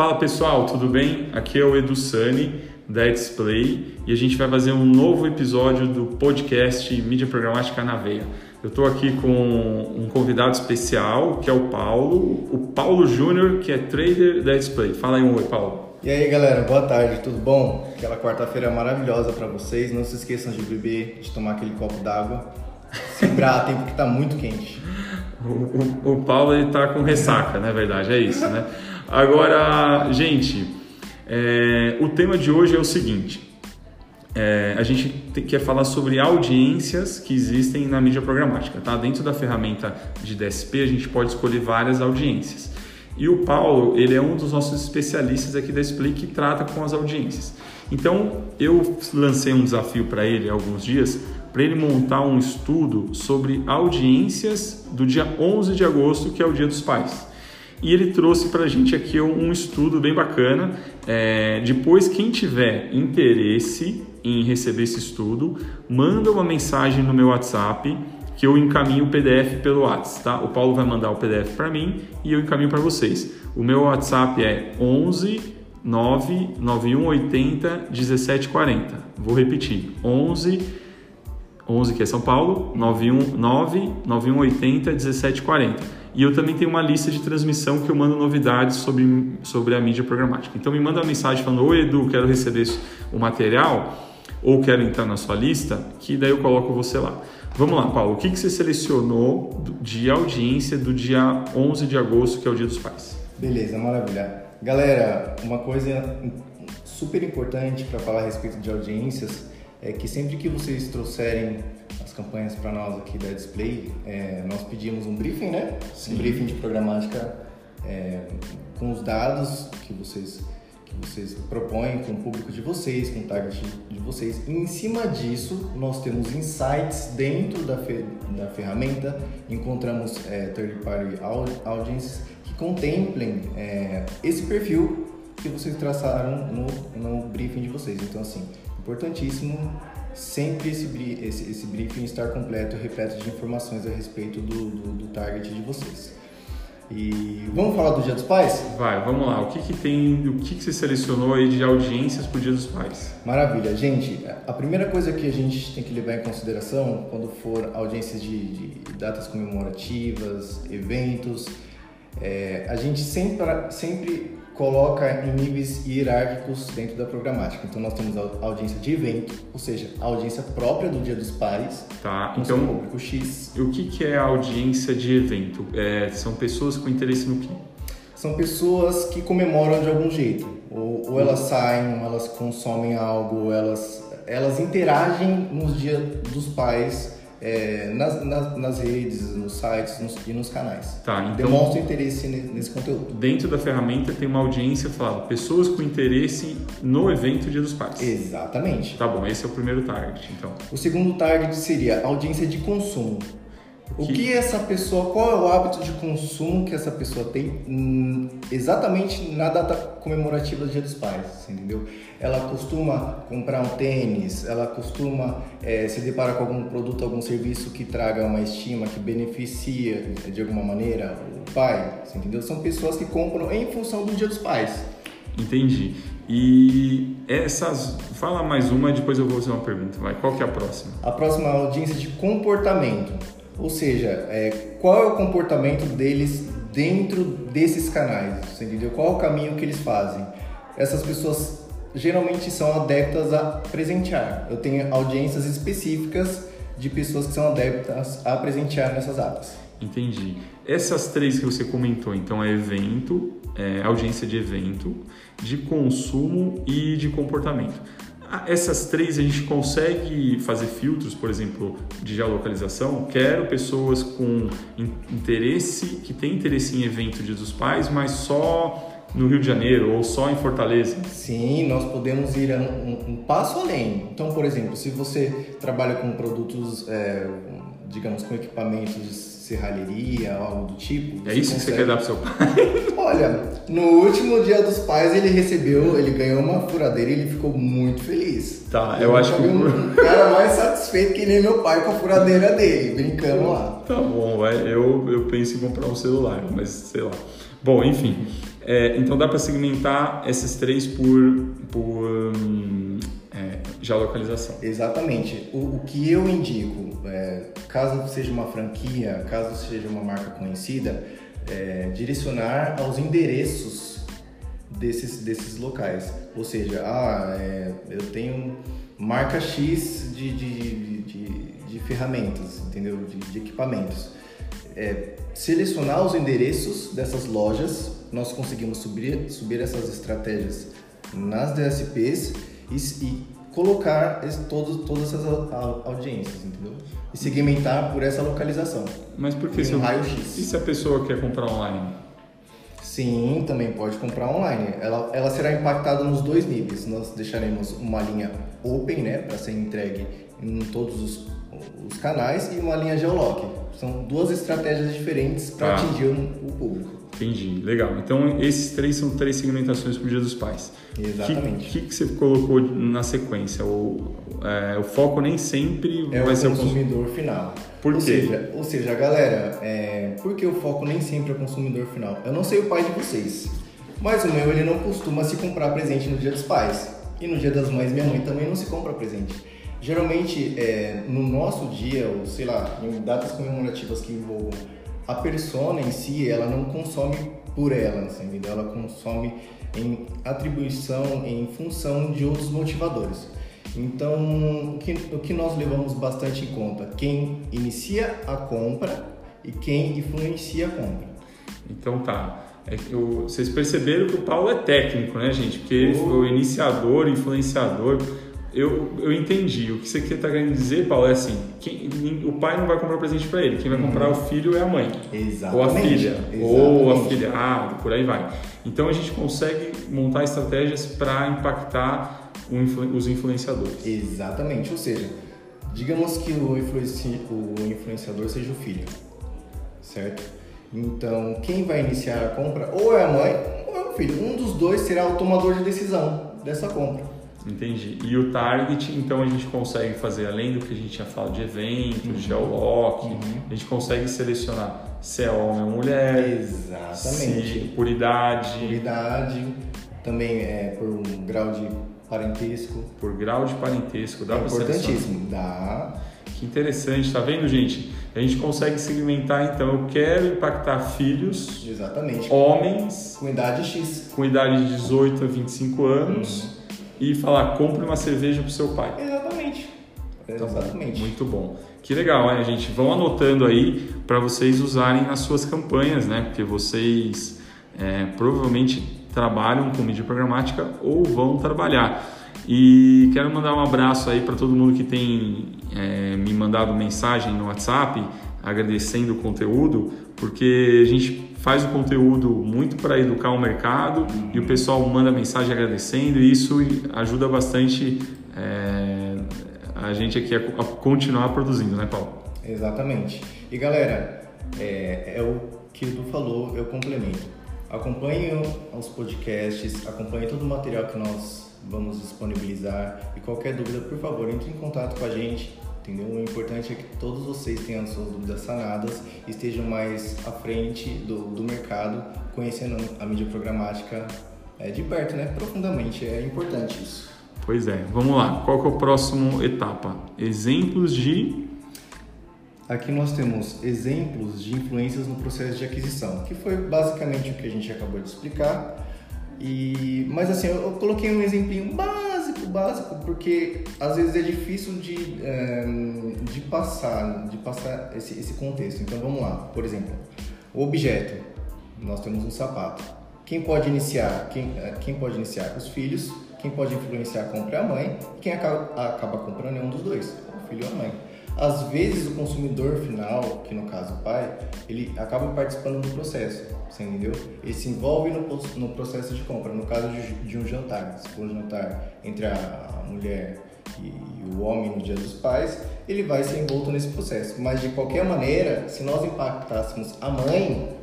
Fala pessoal, tudo bem? Aqui é o Edu Sani da Display e a gente vai fazer um novo episódio do podcast Mídia Programática na Veia. Eu estou aqui com um convidado especial que é o Paulo, o Paulo Júnior, que é trader da Display. Fala aí um oi, Paulo. E aí galera, boa tarde, tudo bom? Aquela quarta-feira maravilhosa para vocês. Não se esqueçam de beber, de tomar aquele copo d'água. Se hidratem porque está muito quente. O, o, o Paulo ele tá com ressaca, na verdade, é isso, né? Agora, gente, é, o tema de hoje é o seguinte: é, a gente quer falar sobre audiências que existem na mídia programática, tá? Dentro da ferramenta de DSP, a gente pode escolher várias audiências. E o Paulo, ele é um dos nossos especialistas aqui da Split que trata com as audiências. Então, eu lancei um desafio para ele há alguns dias, para ele montar um estudo sobre audiências do dia 11 de agosto, que é o Dia dos Pais e ele trouxe para a gente aqui um estudo bem bacana. É, depois, quem tiver interesse em receber esse estudo, manda uma mensagem no meu WhatsApp que eu encaminho o PDF pelo WhatsApp, tá? O Paulo vai mandar o PDF para mim e eu encaminho para vocês. O meu WhatsApp é 11 99180 1740. Vou repetir: 11 11 que é São Paulo, 91 9 9180 1740. E eu também tenho uma lista de transmissão que eu mando novidades sobre, sobre a mídia programática. Então me manda uma mensagem falando: Oi Edu, quero receber o material ou quero entrar na sua lista, que daí eu coloco você lá. Vamos lá, Paulo, o que, que você selecionou de audiência do dia 11 de agosto, que é o Dia dos Pais? Beleza, maravilha. Galera, uma coisa super importante para falar a respeito de audiências é que sempre que vocês trouxerem as campanhas para nós aqui da Display, é, nós pedimos um briefing, né? Sim. Um briefing de programática é, com os dados que vocês que vocês propõem com o público de vocês, com o target de vocês. E em cima disso, nós temos insights dentro da, fe da ferramenta, encontramos é, third party audiences que contemplem é, esse perfil que vocês traçaram no, no briefing de vocês. Então, assim, importantíssimo sempre esse, esse, esse briefing estar completo e repleto de informações a respeito do, do, do, target de vocês. E vamos falar do Dia dos Pais? Vai, vamos lá. O que, que tem, o que, que você selecionou aí de audiências para o Dia dos Pais? Maravilha. Gente, a primeira coisa que a gente tem que levar em consideração quando for audiências de, de datas comemorativas, eventos, é, a gente sempre, sempre coloca em níveis hierárquicos dentro da programática. Então nós temos a audiência de evento, ou seja, a audiência própria do Dia dos Pais. Tá. Então público X. O que, que é a audiência de evento? É, são pessoas com interesse no quê? São pessoas que comemoram de algum jeito. Ou, ou elas saem, ou elas consomem algo, ou elas elas interagem nos dias dos pais é, nas, nas, nas, redes, nos sites nos, e nos canais. Tá, então, Demonstra interesse nesse conteúdo. Dentro da ferramenta tem uma audiência falando pessoas com interesse no evento Dia dos Pais. Exatamente. Tá bom, esse é o primeiro target, então. O segundo target seria audiência de consumo. O que... que essa pessoa, qual é o hábito de consumo que essa pessoa tem hum, exatamente na data comemorativa do Dia dos Pais, entendeu? Ela costuma comprar um tênis, ela costuma é, se deparar com algum produto, algum serviço que traga uma estima, que beneficia de alguma maneira o pai, entendeu? São pessoas que compram em função do Dia dos Pais. Entendi. E essas. Fala mais uma, depois eu vou fazer uma pergunta. Vai, qual que é a próxima? A próxima é a audiência de comportamento. Ou seja, é, qual é o comportamento deles dentro desses canais? Você entendeu? Qual é o caminho que eles fazem? Essas pessoas geralmente são adeptas a presentear. Eu tenho audiências específicas de pessoas que são adeptas a presentear nessas datas. Entendi. Essas três que você comentou, então, é evento, é audiência de evento, de consumo e de comportamento. Essas três a gente consegue fazer filtros, por exemplo, de geolocalização. Quero pessoas com interesse, que tem interesse em evento Dia dos Pais, mas só no Rio de Janeiro ou só em Fortaleza? Sim, nós podemos ir um, um passo além. Então, por exemplo, se você trabalha com produtos, é, digamos, com equipamentos serralheria, algo do tipo. É isso consegue... que você quer dar pro seu pai? Olha, no último dia dos pais ele recebeu, ele ganhou uma furadeira e ele ficou muito feliz. Tá, eu, eu acho que. Um cara mais satisfeito que nem meu pai com a furadeira dele, brincando lá. Tá bom, vai. Eu, eu penso em comprar um celular, mas sei lá. Bom, enfim. É, então dá para segmentar esses três por, por hum, é, geolocalização. Exatamente. O, o que eu indico, é, caso seja uma franquia, caso seja uma marca conhecida, é, direcionar aos endereços desses, desses locais. Ou seja, ah, é, eu tenho marca X de, de, de, de ferramentas, entendeu? De, de equipamentos. É, selecionar os endereços dessas lojas, nós conseguimos subir, subir essas estratégias nas DSPs e, e colocar esse, todos, todas essas audiências, entendeu? E segmentar por essa localização. Mas por que? Um se raio X. E se a pessoa quer comprar online? Sim, também pode comprar online. Ela, ela será impactada nos dois níveis. Nós deixaremos uma linha open, né, para ser entregue em todos os, os, canais e uma linha geolock. São duas estratégias diferentes para ah. atingir o público. Entendi, legal. Então esses três são três segmentações para o Dia dos Pais. Exatamente. O que, que, que, você colocou na sequência? O, é, o foco nem sempre é vai o ser o consumidor final. Por ou quê? Seja, ou seja, galera, é, por que o foco nem sempre é o consumidor final? Eu não sei o pai de vocês, mas o meu ele não costuma se comprar presente no Dia dos Pais. E no Dia das Mães, minha mãe também não se compra presente. Geralmente, é, no nosso dia, ou sei lá, em datas comemorativas que envolvam a persona em si, ela não consome por ela, entendeu? Ela consome em atribuição, em função de outros motivadores. Então, o que, o que nós levamos bastante em conta? Quem inicia a compra e quem influencia a compra. Então tá. É eu, vocês perceberam que o Paulo é técnico, né, gente? Porque ele foi o iniciador, influenciador eu, eu entendi. O que você está querendo dizer, Paulo, é assim: quem, o pai não vai comprar presente para ele, quem vai comprar uhum. o filho é a mãe. Exatamente. Ou a filha. Exatamente. Ou a filha. Ah, por aí vai. Então a gente consegue montar estratégias para impactar influ, os influenciadores. Exatamente. Ou seja, digamos que o, influenci, o influenciador seja o filho, certo? Então, quem vai iniciar a compra ou é a mãe ou é o filho. Um dos dois será o tomador de decisão dessa compra. Entendi. E o target, então a gente consegue fazer, além do que a gente já falado de eventos, uhum. geolock, uhum. a gente consegue selecionar se é homem ou mulher. Exatamente. Se, por idade. Por idade, também é por um grau de parentesco. Por grau de parentesco, dá é para Importantíssimo, dá. Que interessante, tá vendo, gente? A gente consegue segmentar, então, eu quero impactar filhos. Exatamente. Homens. Com idade X. Com idade de 18 a 25 anos. Uhum e falar, compre uma cerveja pro seu pai. Exatamente. Então, Exatamente. Muito bom. Que legal, né, gente? Vão anotando aí para vocês usarem nas suas campanhas, né? Porque vocês é, provavelmente trabalham com mídia programática ou vão trabalhar. E quero mandar um abraço aí para todo mundo que tem é, me mandado mensagem no WhatsApp agradecendo o conteúdo, porque a gente faz o conteúdo muito para educar o mercado e o pessoal manda mensagem agradecendo e isso ajuda bastante é, a gente aqui a, continuar produzindo, né, Paulo? Exatamente. E galera, é, é o que Edu falou, eu complemento. Acompanhe os podcasts, acompanhe todo o material que nós vamos disponibilizar e qualquer dúvida, por favor, entre em contato com a gente entendeu? O importante é que todos vocês tenham suas dúvidas sanadas estejam mais à frente do, do mercado, conhecendo a mídia programática é, de perto, né? Profundamente, é importante isso. Pois é, vamos lá. Qual que é o próximo etapa? Exemplos de Aqui nós temos exemplos de influências no processo de aquisição, que foi basicamente o que a gente acabou de explicar. E, mas assim, eu, eu coloquei um exemplinho básico, porque às vezes é difícil de, é, de passar, de passar esse, esse contexto. Então vamos lá, por exemplo, o objeto, nós temos um sapato. Quem pode iniciar? Quem, eh, quem pode iniciar? Os filhos. Quem pode influenciar compra é a mãe. Quem acaba, acaba comprando é um dos dois, o filho ou a mãe. Às vezes o consumidor final, que no caso o pai, ele acaba participando do processo, você entendeu? Ele se envolve no, no processo de compra. No caso de, de um jantar, se for um jantar entre a, mulher e, e o homem no dia dos pais, ele vai ser envolto nesse processo. Mas de qualquer maneira, se nós impactássemos a mãe,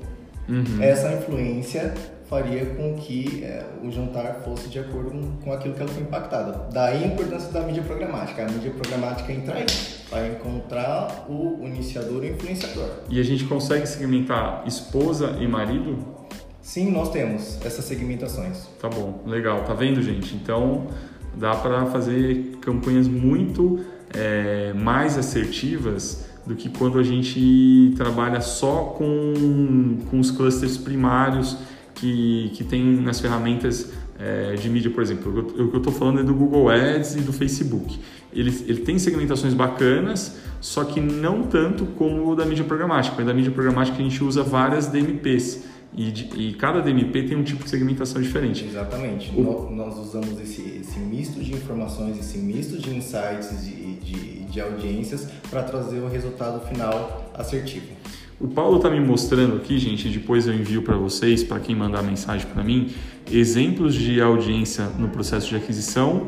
uhum. essa influência faria com que é, o jantar fosse de acordo com, com aquilo que ela foi impactada. Daí a importância da mídia programática. A mídia programática entra aí para encontrar o iniciador e o influenciador. E a gente consegue segmentar esposa e marido? Sim, nós temos essas segmentações. Tá bom, legal. Tá vendo, gente? Então dá para fazer campanhas muito é, mais assertivas do que quando a gente trabalha só com, com os clusters primários que, que tem nas ferramentas é, de mídia, por exemplo. O que eu estou falando é do Google Ads e do Facebook. Ele, ele tem segmentações bacanas, só que não tanto como o da mídia programática. Da mídia programática a gente usa várias DMPs. E, de, e, cada DMP tem um tipo de segmentação diferente. Exatamente. O... Nós usamos esse, esse, misto de informações, esse misto de insights e de, de, de audiências para trazer o resultado final assertivo. O Paulo está me mostrando aqui, gente, depois eu envio para vocês, para quem mandar mensagem para mim, exemplos de audiência no processo de aquisição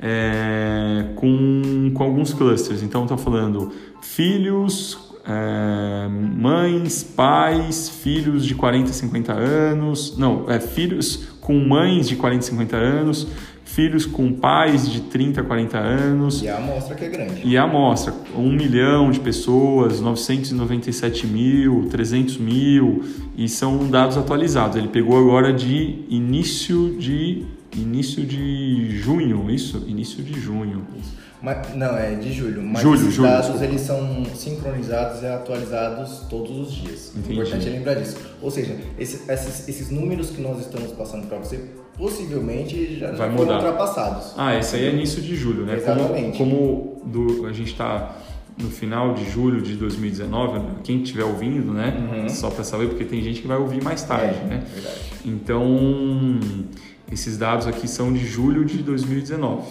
é, com, com alguns clusters. Então, está falando filhos, é, mães, pais, filhos de 40, 50 anos, não, é, filhos com mães de 40, 50 anos, filhos com pais de 30, 40 anos. E a amostra que é grande. E a amostra, 1 milhão de pessoas, 997 mil, 300 mil, e são dados atualizados. Ele pegou agora de início de início de junho, isso? Início de junho. Isso. Mas, não, é de julho. Mas julho, esses julho, dados desculpa. eles são sincronizados e atualizados todos os dias. Entendi. Importante é lembrar disso. Ou seja, esses, esses, esses números que nós estamos passando para você possivelmente já, Vai já mudar. foram ultrapassados. Ah, esse aí é início de julho, né? Exatamente. Como, como do, a gente está no final de julho de 2019, quem estiver ouvindo, né? Uhum. Só para saber, porque tem gente que vai ouvir mais tarde, É, né? verdade. Então, esses dados aqui são de julho de 2019.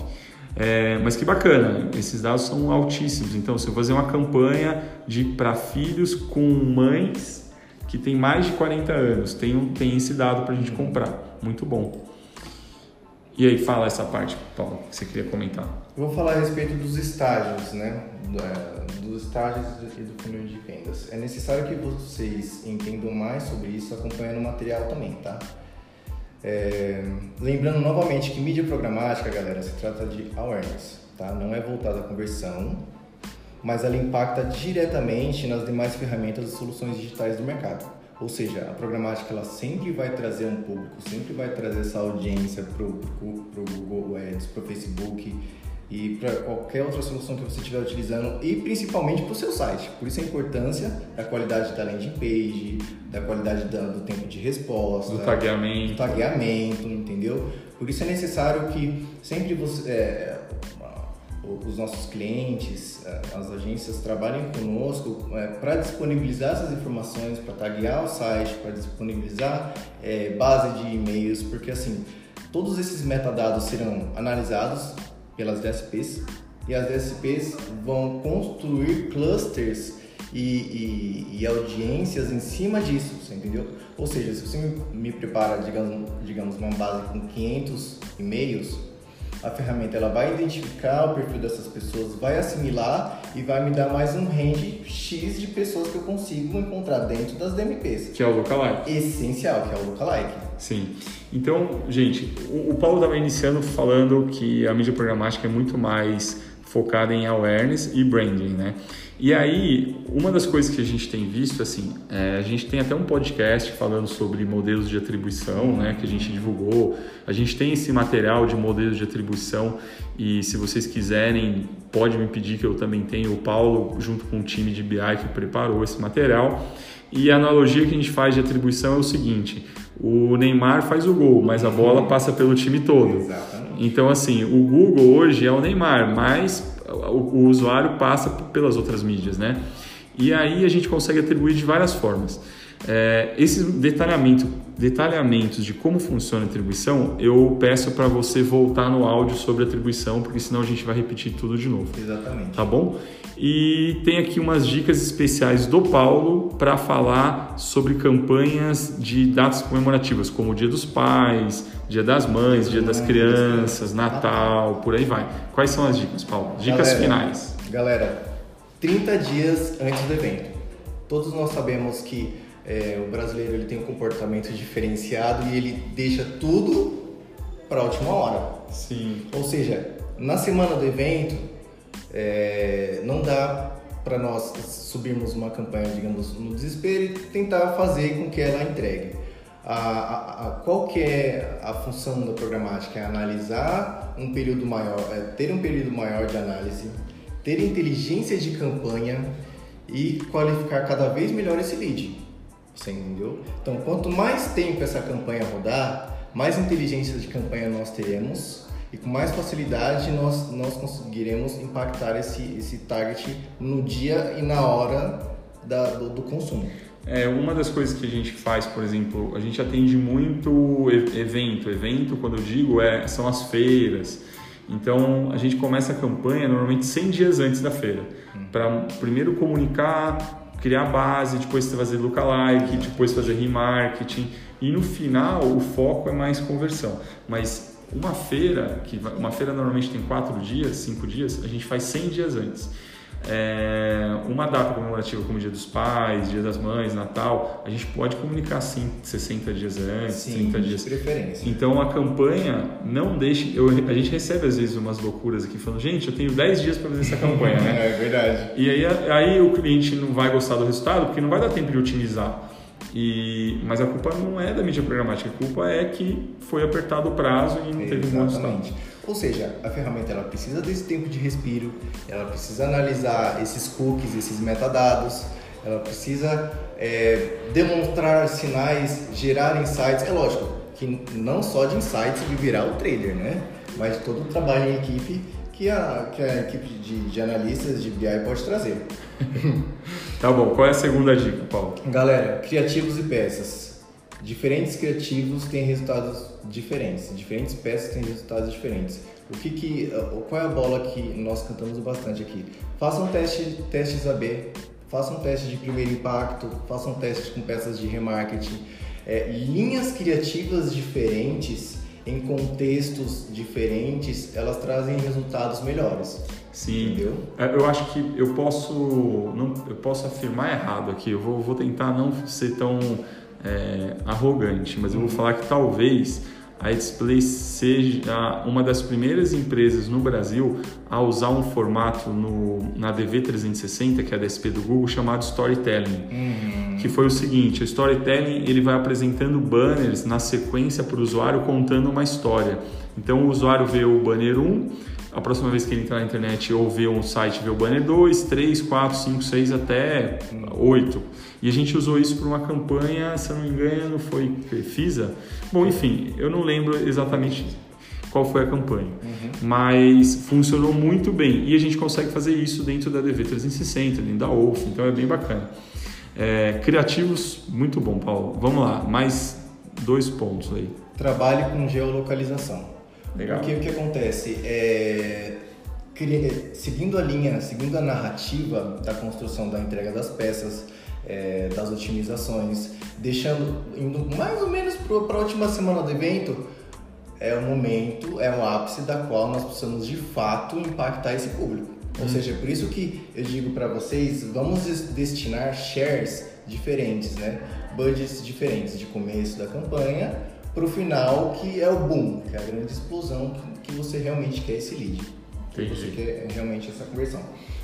É, mas que bacana, esses dados são altíssimos. Então, se eu fazer uma campanha de para filhos com mães que tem mais de 40 anos, tem, tem esse dado para a gente comprar. Muito bom. E aí, fala essa parte, Paulo, que você queria comentar. Vou falar a respeito dos estágios, né? Dos estágios e do funil de vendas. É necessário que vocês entendam mais sobre isso acompanhando o material também, tá? É, lembrando novamente que mídia programática, galera, se trata de awareness, tá? Não é voltada à conversão, mas ela impacta diretamente nas demais ferramentas e soluções digitais do mercado. Ou seja, a programática ela sempre vai trazer um público, sempre vai trazer essa audiência para o Google Ads, para o Facebook e para qualquer outra solução que você estiver utilizando e principalmente para o seu site. Por isso a importância da qualidade da landing page, da qualidade da- do tempo de resposta, Do tagueamento. do tagueamento, entendeu? Por isso é necessário que sempre você, é, os nossos clientes, é, as agências trabalhem conosco para disponibilizar essas informações, para taguear o site, para disponibilizar é, base de e-mails, porque assim todos esses metadados serão analisados pelas DSPs e as DSPs vão construir clusters e, e- e audiências em cima disso, você entendeu? Ou seja, se você me, me prepara, digamos, digamos, uma base com 500 e-mails, a ferramenta ela vai identificar o perfil dessas pessoas, vai assimilar e vai me dar mais um range X de pessoas que eu consigo encontrar dentro das DMPs. Que é o lookalike. Essencial, que é o lookalike. Sim. Então, gente, o, Paulo estava iniciando falando que a mídia programática é muito mais focada em awareness e branding, né? E aí, uma das coisas que a gente tem visto, assim, é, a gente tem até um podcast falando sobre modelos de atribuição, né, que a gente divulgou. A gente tem esse material de modelos de atribuição e se vocês quiserem, pode me pedir que eu também tenho o Paulo junto com o time de BI que preparou esse material. E a analogia que a gente faz de atribuição é o seguinte: o Neymar faz o gol, mas a bola passa pelo time todo. Exatamente. Então, assim, o Google hoje é o Neymar, mas o, usuário passa pelas outras mídias, né? E aí a gente consegue atribuir de várias formas. É, esse detalhamento, detalhamentos de como funciona a atribuição, eu peço para você voltar no áudio sobre atribuição, porque senão a gente vai repetir tudo de novo Exatamente. tá bom? E tem aqui umas dicas especiais do Paulo para falar sobre campanhas de datas comemorativas, como o Dia dos Pais, Dia das Mães, Dia das Crianças, Natal, por aí vai. Quais são as dicas, Paulo? Dicas Galera, finais. Galera, 30 dias antes do evento. Todos nós sabemos que é, o brasileiro ele tem um comportamento diferenciado e ele deixa tudo para a última hora. Sim. Ou seja, na semana do evento, é, não dá para nós subirmos uma campanha, digamos, no desespero e tentar fazer com que ela entregue. a, a, a, qual que é a função da programática? É analisar um período maior, é ter um período maior de análise, ter inteligência de campanha e qualificar cada vez melhor esse lead. Você entendeu? Então, quanto mais tempo essa campanha rodar, mais inteligência de campanha nós teremos e com mais facilidade nós, nós conseguiremos impactar esse, esse target no dia e na hora da, do, do consumo. É, uma das coisas que a gente faz, por exemplo, a gente atende muito evento. Evento, quando eu digo, é, são as feiras. Então, a gente começa a campanha normalmente 100 dias antes da feira. Hum. Para primeiro comunicar, criar base, depois fazer lookalike, depois fazer remarketing. E no final, o foco é mais conversão. Mas uma feira, que uma feira normalmente tem quatro dias, cinco dias, a gente faz 100 dias antes. É, uma data comemorativa como Dia dos Pais, Dia das Mães, Natal, a gente pode comunicar sim 60 dias antes, Sim, 30 dias. preferência. Então a campanha não deixe. Eu, a gente recebe às vezes umas loucuras aqui falando, gente, eu tenho 10 dias para fazer essa campanha, né? é verdade. E aí, aí o cliente não vai gostar do resultado porque não vai dar tempo de otimizar. E, mas a culpa não é da mídia programática, a culpa é que foi apertado o prazo e não teve um resultado. Ou seja, a ferramenta ela precisa desse tempo de respiro, ela precisa analisar esses cookies, esses metadados, ela precisa é, demonstrar sinais, gerar insights. É lógico que não só de insights viverá o trader, né? Mas todo o trabalho em equipe que a, que a equipe de, de analistas de BI pode trazer. Tá bom, qual é a segunda dica, Paulo? Galera, criativos e peças. Diferentes criativos têm resultados diferentes, diferentes peças têm resultados diferentes. O que que, qual é a bola que nós cantamos bastante aqui? Façam teste, testes AB, façam testes de primeiro impacto, façam testes com peças de remarketing. É, linhas criativas diferentes em contextos diferentes, elas trazem resultados melhores. Sim, entendeu? É, eu acho que eu posso, não, eu posso afirmar errado aqui. Eu vou, vou tentar não ser tão é, arrogante, mas eu vou falar que talvez a Display seja uma das primeiras empresas no Brasil a usar um formato no, na DV360, que é a DSP do Google, chamado Storytelling. Uhum. Que foi o seguinte, o Storytelling ele vai apresentando banners na sequência para o usuário contando uma história. Então o usuário vê o banner 1, a próxima vez que ele entrar na internet ou ver um site, vê o banner 2, 3, 4, 5, 6 até 8. E a gente usou isso para uma campanha, se eu não me engano, foi FISA. Bom, enfim, eu não lembro exatamente qual foi a campanha, uhum. mas funcionou muito bem e a gente consegue fazer isso dentro da DV360, dentro da OUF, então é bem bacana. É, criativos, muito bom, Paulo. Vamos lá, mais dois pontos aí. Trabalhe com geolocalização. Legal. Porque o que acontece é seguindo a linha, seguindo a narrativa da construção da entrega das peças, é, das otimizações, deixando indo mais ou menos para a última semana do evento, é o momento, é o ápice da qual nós precisamos de fato impactar esse público. Ou hum. seja, por isso que eu digo para vocês, vamos destinar shares diferentes, né? Budgets diferentes de começo da campanha para o final, que é o boom, que é a grande explosão que, que você realmente quer esse lead. Que você quer realmente essa conversão.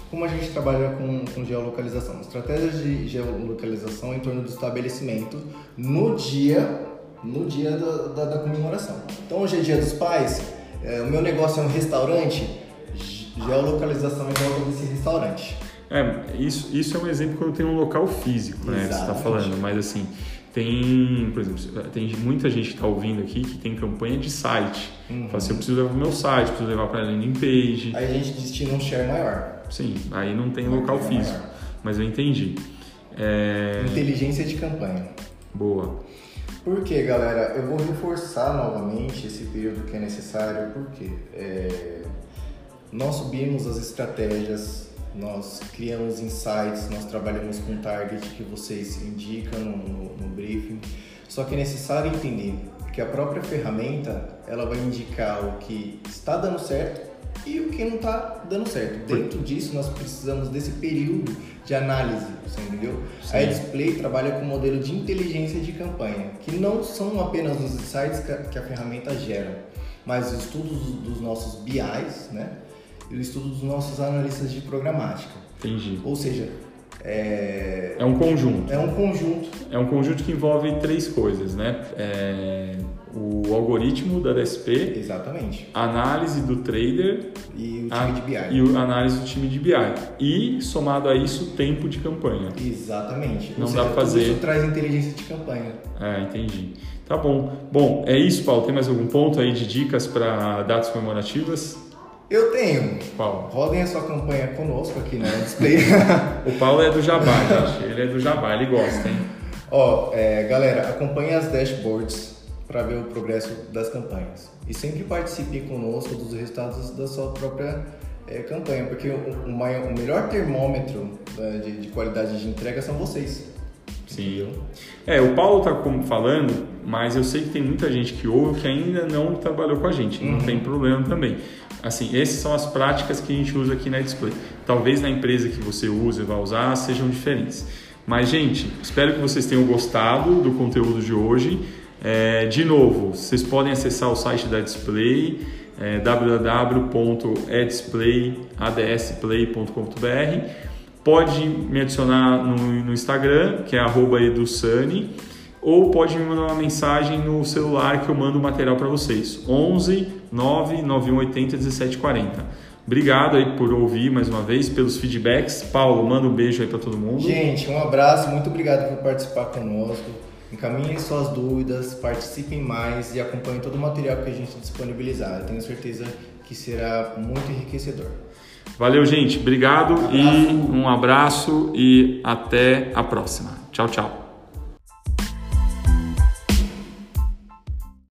Como a gente trabalha com, com geolocalização? Estratégias de geolocalização em torno do estabelecimento no dia, no dia da, da, da comemoração. Então hoje é dia dos pais, é, o meu negócio é um restaurante, geolocalização em volta desse restaurante. É, isso, isso é um exemplo quando tem um local físico, né? Exatamente. Você está falando, mas assim, tem, por exemplo, tem muita gente que está ouvindo aqui que tem campanha de site. Uhum. Fala assim, eu preciso levar para o meu site, preciso levar para a landing page. Aí a gente destina um share maior. Sim, aí não tem local físico, maior. mas eu entendi. É... Inteligência de campanha. Boa. Por quê, galera? Eu vou reforçar novamente esse período que é necessário, porque é... nós subimos as estratégias nós criamos insights, nós trabalhamos com target que vocês indicam no, no, no briefing. Só que é necessário entender que a própria ferramenta ela vai indicar o que está dando certo e o que não está dando certo. Dentro disso, nós precisamos desse período de análise, você entendeu? Sim. A Display trabalha com um modelo de inteligência de campanha, que não são apenas os insights que a, ferramenta gera, mas estudos dos nossos BIs, né? E o estudo dos nossos analistas de programática. Entendi. Ou seja, é... É um conjunto. É um conjunto é um conjunto que envolve três coisas, né? É, o algoritmo da DSP, Exatamente. a análise do trader E o time a- de BI. e a análise do time de BI. E, somado a isso, o tempo de campanha. Exatamente. Não Ou dá seja, pra fazer. Isso traz inteligência de campanha. É, entendi. Tá bom. Bom, é isso, Paulo. Tem mais algum ponto aí de dicas para datas comemorativas? Eu tenho. Qual? Rodem a sua campanha conosco aqui na display. O Paulo é do Jabá, gente. Ele é do Jabá, ele gosta, hein? Ó, é, galera, acompanhe as dashboards para ver o progresso das campanhas. E sempre participe conosco dos resultados da sua própria é, campanha, porque o, o maior- o melhor termômetro né, de, de qualidade de entrega são vocês. Sim. É, o Paulo tá como falando, mas eu sei que tem muita gente que ouve que ainda não trabalhou com a gente. Não Uhum. tem problema também. Assim, essas são as práticas que a gente usa aqui na Display. Talvez na empresa que você usa e vai usar sejam diferentes. Mas, gente, espero que vocês tenham gostado do conteúdo de hoje. É, de novo, vocês podem acessar o site da Display, é, www.edsplay.adsplay.com.br. Pode me adicionar no, no Instagram, que é edusani, ou pode me mandar uma mensagem no celular que eu mando o material para vocês. 11 99180 1740. Obrigado aí por ouvir mais uma vez, pelos feedbacks. Paulo, manda um beijo aí para todo mundo. Gente, um abraço, muito obrigado por participar conosco. Encaminhem suas dúvidas, participem mais e acompanhem todo o material que a gente disponibilizar. Eu tenho certeza que será muito enriquecedor. Valeu, gente. Obrigado Um e um abraço e até a próxima. Tchau, tchau.